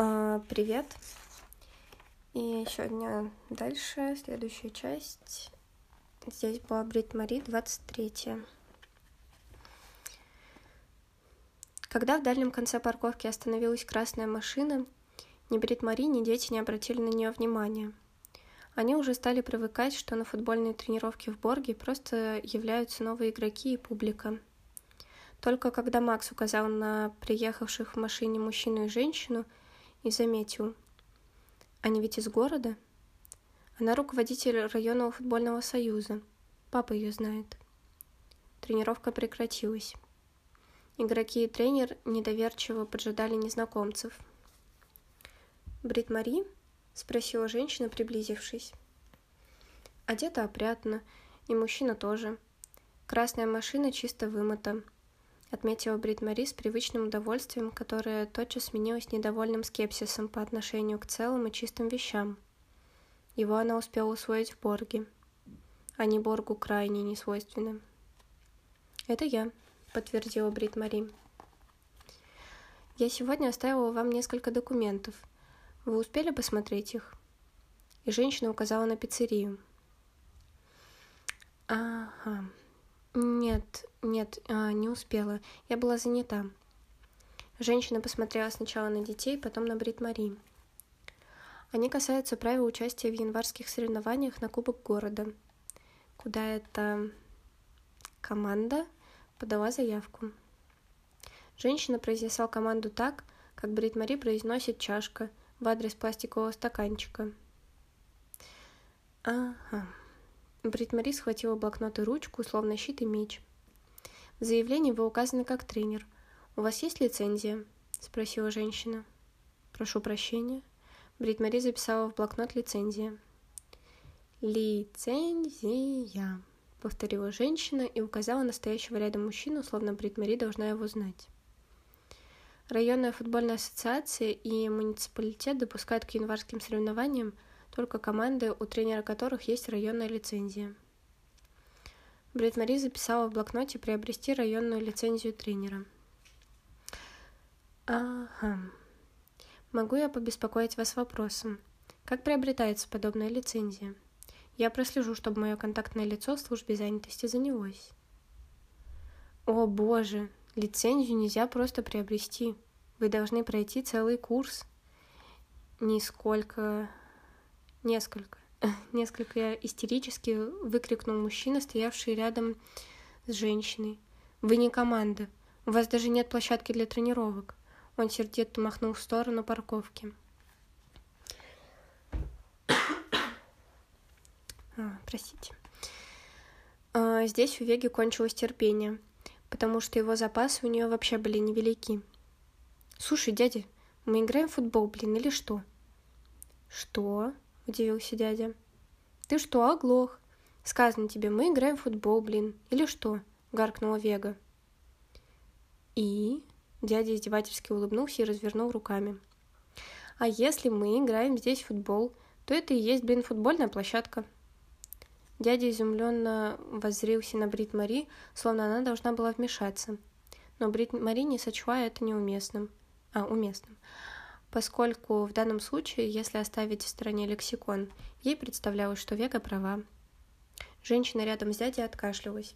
А, привет. И сегодня дальше, следующая часть. Здесь была Брит Мари, 23 Когда в дальнем конце парковки остановилась красная машина, ни Брит Мари, ни дети не обратили на нее внимания. Они уже стали привыкать, что на футбольные тренировки в Борге просто являются новые игроки и публика. Только когда Макс указал на приехавших в машине мужчину и женщину и заметил, они ведь из города? Она руководитель районного футбольного союза. Папа ее знает. Тренировка прекратилась. Игроки и тренер недоверчиво поджидали незнакомцев. «Брит Мари?» — спросила женщина, приблизившись. Одета опрятно, и мужчина тоже. Красная машина чисто вымыта. Отметила Брит Мари с привычным удовольствием, которое тотчас сменилось недовольным скепсисом по отношению к целым и чистым вещам. Его она успела усвоить в Борге. Они Боргу крайне не свойственны. «Это я», — подтвердила Брит Мари. «Я сегодня оставила вам несколько документов. Вы успели посмотреть их?» И женщина указала на пиццерию. «Ага. Нет, нет, а, не успела. Я была занята». Женщина посмотрела сначала на детей, потом на Брит Мари. Они касаются правил участия в январских соревнованиях на Кубок города. Куда эта команда подала заявку. Женщина произнесла команду так, как Брит Мари произносит чашка в адрес пластикового стаканчика. Ага. Брит Мари схватила блокнот и ручку, словно щит и меч. В заявлении вы указаны как тренер. У вас есть лицензия? Спросила женщина. Прошу прощения. Брит Мари записала в блокнот лицензия. Лицензия повторила женщина и указала настоящего рядом мужчину, словно Брит Мари должна его знать. Районная футбольная ассоциация и муниципалитет допускают к январским соревнованиям только команды, у тренера которых есть районная лицензия. Брит Мари записала в блокноте приобрести районную лицензию тренера. Ага. Могу я побеспокоить вас вопросом? Как приобретается подобная лицензия? Я прослежу, чтобы мое контактное лицо в службе занятости занялось. О боже, лицензию нельзя просто приобрести. Вы должны пройти целый курс. Нисколько... Несколько. Несколько истерически выкрикнул мужчина, стоявший рядом с женщиной. Вы не команда. У вас даже нет площадки для тренировок. Он сердито махнул в сторону парковки. А, простите. А, здесь у Веги кончилось терпение, потому что его запасы у нее вообще были невелики. Слушай, дядя, мы играем в футбол, блин, или что? Что? Удивился дядя. Ты что, оглох? Сказано тебе, мы играем в футбол, блин, или что? Гаркнула Вега. И? Дядя издевательски улыбнулся и развернул руками. А если мы играем здесь в футбол, то это и есть, блин, футбольная площадка. Дядя изумленно воззрился на Брит Мари, словно она должна была вмешаться. Но Брит Мари не сочла это неуместным, а уместным, поскольку в данном случае, если оставить в стороне лексикон, ей представлялось, что Вега права. Женщина рядом с дядей откашлялась.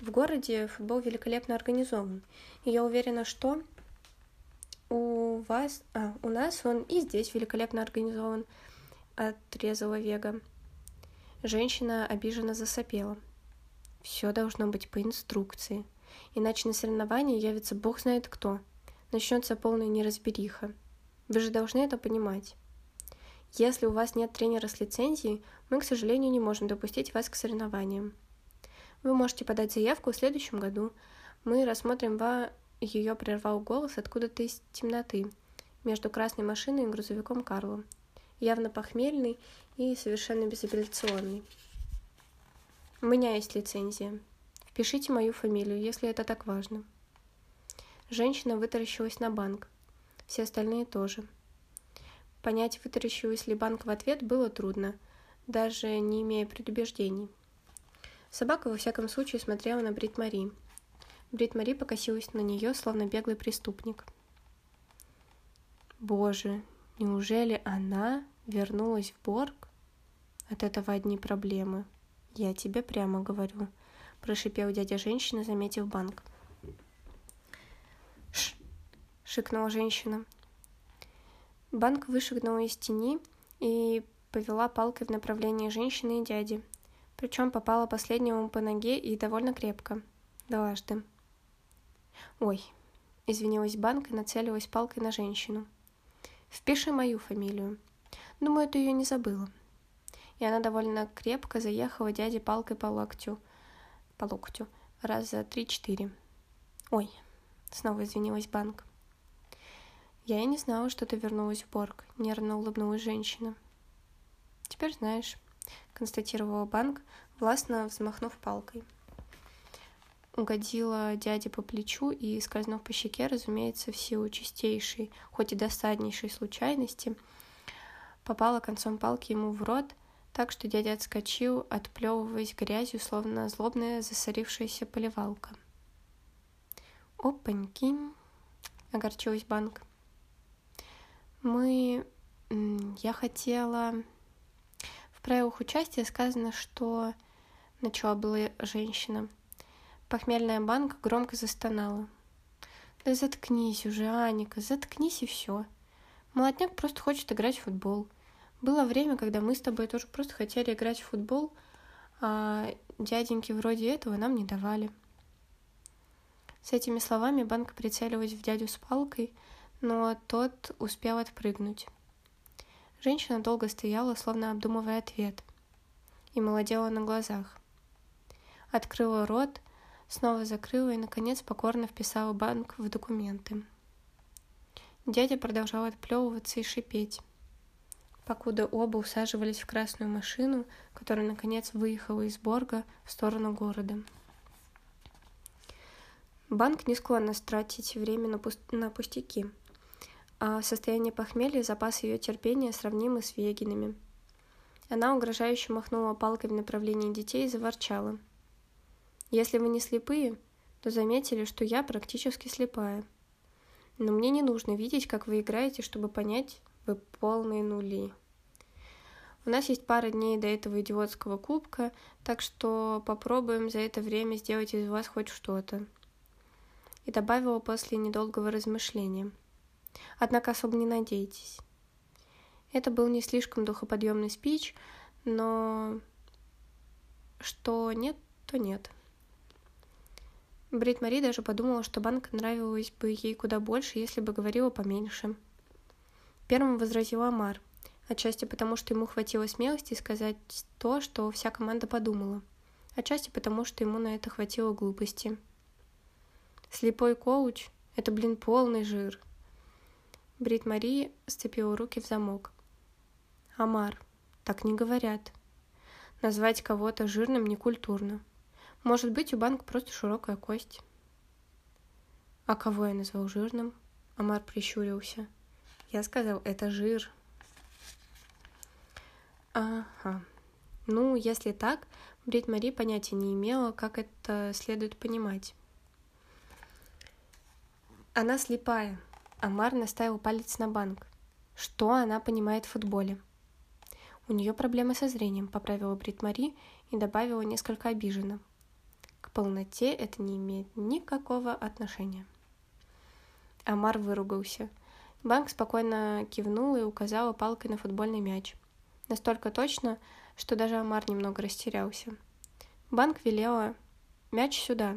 В городе футбол великолепно организован, и я уверена, что у вас, а, у нас он и здесь великолепно организован, отрезала Вега. Женщина обиженно засопела. Все должно быть по инструкции, иначе на соревнования явится бог знает кто. Начнется полная неразбериха. Вы же должны это понимать. Если у вас нет тренера с лицензией, мы, к сожалению, не можем допустить вас к соревнованиям. Вы можете подать заявку в следующем году. Мы рассмотрим ва... Ее прервал голос откуда-то из темноты, между красной машиной и грузовиком Карла явно похмельный и совершенно безапелляционный. У меня есть лицензия. Впишите мою фамилию, если это так важно. Женщина вытаращилась на банк. Все остальные тоже. Понять, вытаращилась ли банк в ответ, было трудно, даже не имея предубеждений. Собака, во всяком случае, смотрела на Брит Мари. Брит Мари покосилась на нее, словно беглый преступник. Боже, неужели она вернулась в Борг? От этого одни проблемы. Я тебе прямо говорю, прошипел дядя женщина, заметив банк. Шикнула женщина. Банк вышагнула из тени и повела палкой в направлении женщины и дяди. Причем попала последнему по ноге и довольно крепко. Дважды. Ой, извинилась банк и нацелилась палкой на женщину. Впиши мою фамилию. Думаю, ты ее не забыла. И она довольно крепко заехала дяде палкой по локтю. По локтю. Раз за три-четыре. Ой, снова извинилась банк. Я и не знала, что ты вернулась в Борг, нервно улыбнулась женщина. Теперь знаешь, констатировала банк, властно взмахнув палкой. Угодила дяде по плечу и, скользнув по щеке, разумеется, в силу чистейшей, хоть и досаднейшей случайности, попала концом палки ему в рот, так что дядя отскочил, отплевываясь грязью, словно злобная засорившаяся поливалка. «Опаньки!» — огорчилась банк. Мы... Я хотела... В правилах участия сказано, что... Начала была женщина. Похмельная банка громко застонала. Да заткнись уже, Аника, заткнись и все. Молодняк просто хочет играть в футбол. Было время, когда мы с тобой тоже просто хотели играть в футбол, а дяденьки вроде этого нам не давали. С этими словами банка прицелилась в дядю с палкой, но тот успел отпрыгнуть. Женщина долго стояла, словно обдумывая ответ, и молодела на глазах. Открыла рот, снова закрыла и, наконец, покорно вписала банк в документы. Дядя продолжал отплевываться и шипеть, покуда оба усаживались в красную машину, которая, наконец, выехала из Борга в сторону города. Банк не склонен тратить время на, пуст... на пустяки – а в состоянии похмелья запас ее терпения сравнимы с Вегиными. Она угрожающе махнула палкой в направлении детей и заворчала. «Если вы не слепые, то заметили, что я практически слепая. Но мне не нужно видеть, как вы играете, чтобы понять, вы полные нули. У нас есть пара дней до этого идиотского кубка, так что попробуем за это время сделать из вас хоть что-то». И добавила после недолгого размышления – Однако особо не надейтесь. Это был не слишком духоподъемный спич, но что нет, то нет. Брит Мари даже подумала, что банк нравилось бы ей куда больше, если бы говорила поменьше. Первым возразил Амар, отчасти потому, что ему хватило смелости сказать то, что вся команда подумала, отчасти потому, что ему на это хватило глупости. Слепой коуч — это, блин, полный жир — Брит Мари сцепила руки в замок. Амар, так не говорят. Назвать кого-то жирным некультурно. Может быть, у банка просто широкая кость. А кого я назвал жирным? Амар прищурился. Я сказал, это жир. Ага. Ну, если так, Брит Мари понятия не имела, как это следует понимать. Она слепая, Амар наставил палец на банк. Что она понимает в футболе? У нее проблемы со зрением, поправила Брит Мари и добавила несколько обиженно. К полноте это не имеет никакого отношения. Амар выругался. Банк спокойно кивнула и указала палкой на футбольный мяч. Настолько точно, что даже Амар немного растерялся. Банк велела «Мяч сюда!»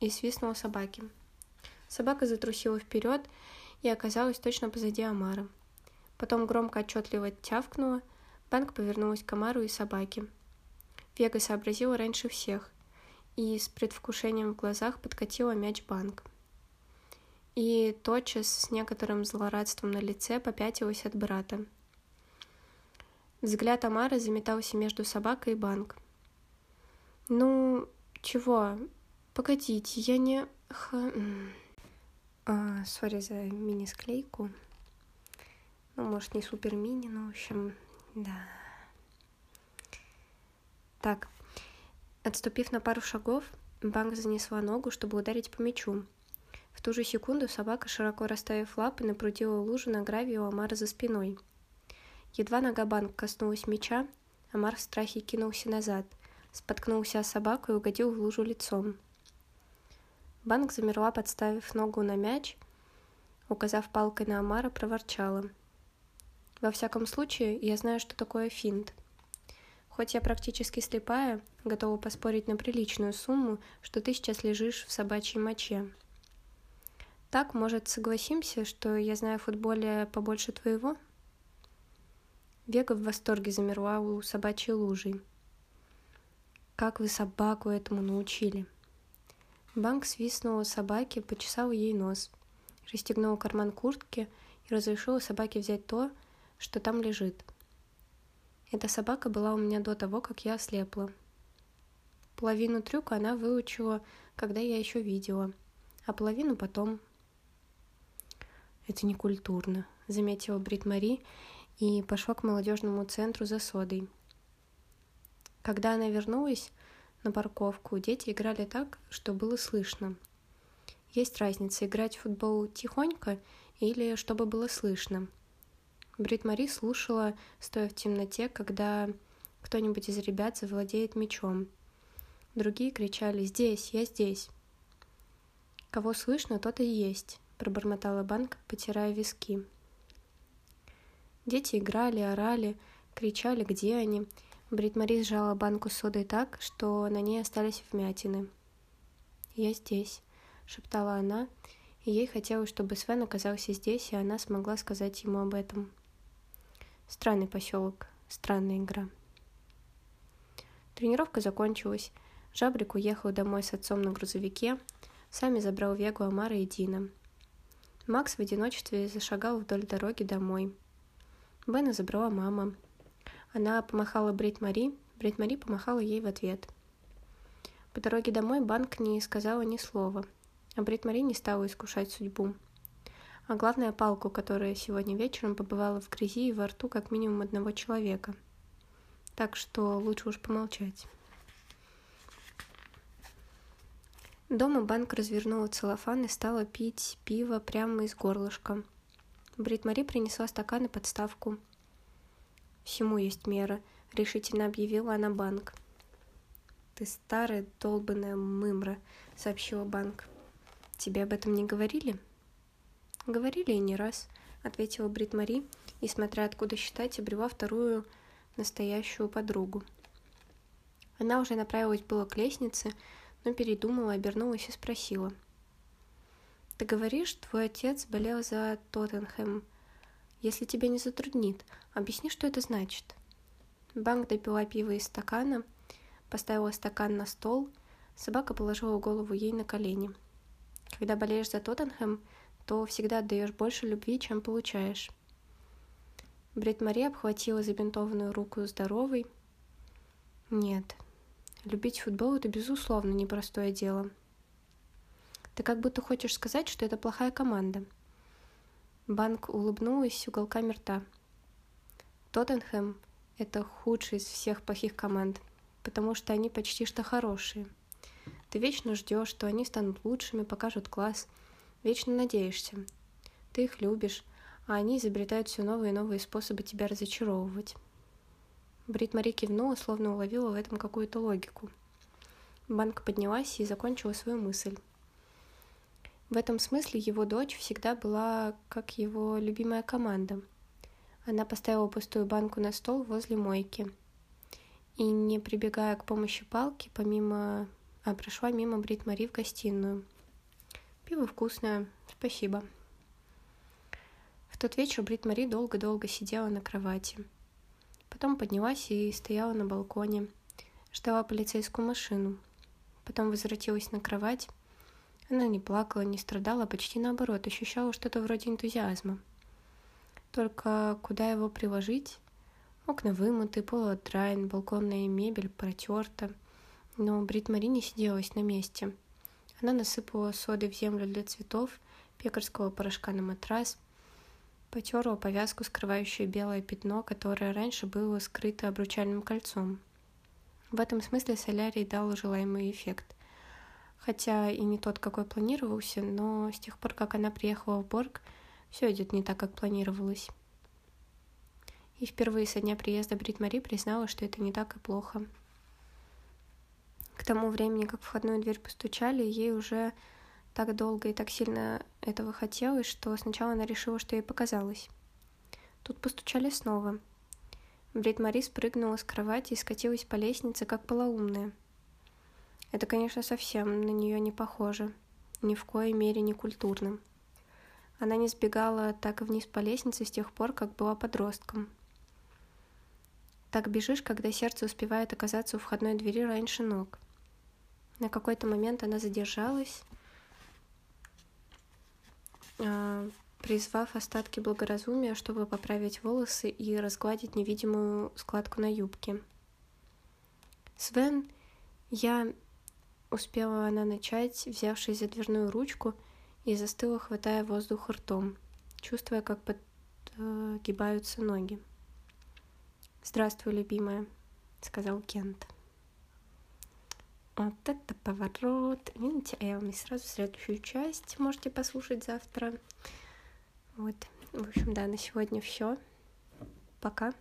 и свистнула собаке. Собака затрусила вперед и оказалась точно позади Амара. Потом громко отчетливо тявкнула, Банк повернулась к Амару и собаке. Вега сообразила раньше всех и с предвкушением в глазах подкатила мяч Банк. И тотчас с некоторым злорадством на лице попятилась от брата. Взгляд Амара заметался между собакой и Банк. «Ну, чего? Погодите, я не...» Ха... А, сори за мини-склейку. Ну, может, не супер мини, но, в общем, да. Так, отступив на пару шагов, Банк занесла ногу, чтобы ударить по мячу. В ту же секунду собака, широко расставив лапы, напрудила лужу на гравии у Амара за спиной. Едва нога банк коснулась меча, Амар в страхе кинулся назад, споткнулся о собаку и угодил в лужу лицом. Банк замерла, подставив ногу на мяч, указав палкой на Амара, проворчала. «Во всяком случае, я знаю, что такое финт. Хоть я практически слепая, готова поспорить на приличную сумму, что ты сейчас лежишь в собачьей моче. Так, может, согласимся, что я знаю футболе побольше твоего?» Вега в восторге замерла у собачьей лужи. «Как вы собаку этому научили?» Банк свистнул собаке, почесал ей нос, расстегнул карман куртки и разрешил собаке взять то, что там лежит. Эта собака была у меня до того, как я ослепла. Половину трюка она выучила, когда я еще видела, а половину потом. Это не культурно, заметила Брит Мари и пошла к молодежному центру за содой. Когда она вернулась, на парковку, дети играли так, что было слышно. Есть разница играть в футбол тихонько или чтобы было слышно. Брит Мари слушала, стоя в темноте, когда кто-нибудь из ребят завладеет мечом. Другие кричали «Здесь, я здесь». «Кого слышно, тот и есть», — пробормотала Банк, потирая виски. Дети играли, орали, кричали, где они, Брит Мари сжала банку с содой так, что на ней остались вмятины. «Я здесь», — шептала она, и ей хотелось, чтобы Свен оказался здесь, и она смогла сказать ему об этом. Странный поселок, странная игра. Тренировка закончилась. Жабрик уехал домой с отцом на грузовике, сами забрал Вегу, Амара и Дина. Макс в одиночестве зашагал вдоль дороги домой. Бена забрала мама, она помахала Брит Мари, Брит Мари помахала ей в ответ. По дороге домой Банк не сказала ни слова, а Брит Мари не стала искушать судьбу. А главное, палку, которая сегодня вечером побывала в грязи и во рту как минимум одного человека. Так что лучше уж помолчать. Дома Банк развернула целлофан и стала пить пиво прямо из горлышка. Брит Мари принесла стакан и подставку – Всему есть мера, решительно объявила она банк. Ты старая долбанная мымра, сообщила банк. Тебе об этом не говорили? Говорили и не раз, ответила Брит Мари, и, смотря откуда считать, обрела вторую настоящую подругу. Она уже направилась было к лестнице, но передумала, обернулась и спросила. «Ты говоришь, твой отец болел за Тоттенхэм. Если тебя не затруднит, Объясни, что это значит. Банк допила пиво из стакана, поставила стакан на стол, собака положила голову ей на колени. Когда болеешь за Тоттенхэм, то всегда отдаешь больше любви, чем получаешь. Брит Мари обхватила забинтованную руку здоровой. Нет, любить футбол — это безусловно непростое дело. Ты как будто хочешь сказать, что это плохая команда. Банк улыбнулась уголками рта. Тоттенхэм – это худший из всех плохих команд, потому что они почти что хорошие. Ты вечно ждешь, что они станут лучшими, покажут класс, вечно надеешься. Ты их любишь, а они изобретают все новые и новые способы тебя разочаровывать. Брит Мари кивнула, словно уловила в этом какую-то логику. Банка поднялась и закончила свою мысль. В этом смысле его дочь всегда была как его любимая команда – она поставила пустую банку на стол возле мойки и, не прибегая к помощи палки, помимо... А, прошла мимо Брит Мари в гостиную. Пиво вкусное, спасибо. В тот вечер Брит Мари долго-долго сидела на кровати. Потом поднялась и стояла на балконе, ждала полицейскую машину. Потом возвратилась на кровать. Она не плакала, не страдала, почти наоборот, ощущала что-то вроде энтузиазма. Только куда его приложить? Окна вымыты, пол отдраен, балконная мебель протерта. Но Брит Мари не сиделась на месте. Она насыпала соды в землю для цветов, пекарского порошка на матрас, потерла повязку, скрывающую белое пятно, которое раньше было скрыто обручальным кольцом. В этом смысле солярий дал желаемый эффект. Хотя и не тот, какой планировался, но с тех пор, как она приехала в Борг, все идет не так, как планировалось. И впервые со дня приезда Брит Мари признала, что это не так и плохо. К тому времени, как в входную дверь постучали, ей уже так долго и так сильно этого хотелось, что сначала она решила, что ей показалось. Тут постучали снова. Брит Мари спрыгнула с кровати и скатилась по лестнице, как полоумная. Это, конечно, совсем на нее не похоже. Ни в коей мере не культурным. Она не сбегала так вниз по лестнице с тех пор, как была подростком. Так бежишь, когда сердце успевает оказаться у входной двери раньше ног. На какой-то момент она задержалась, а, призвав остатки благоразумия, чтобы поправить волосы и разгладить невидимую складку на юбке. «Свен, я...» — успела она начать, взявшись за дверную ручку, и застыла, хватая воздух ртом, чувствуя, как подгибаются ноги. «Здравствуй, любимая», — сказал Кент. Вот это поворот. Видите, а я вам сразу следующую часть можете послушать завтра. Вот. В общем, да, на сегодня все. Пока.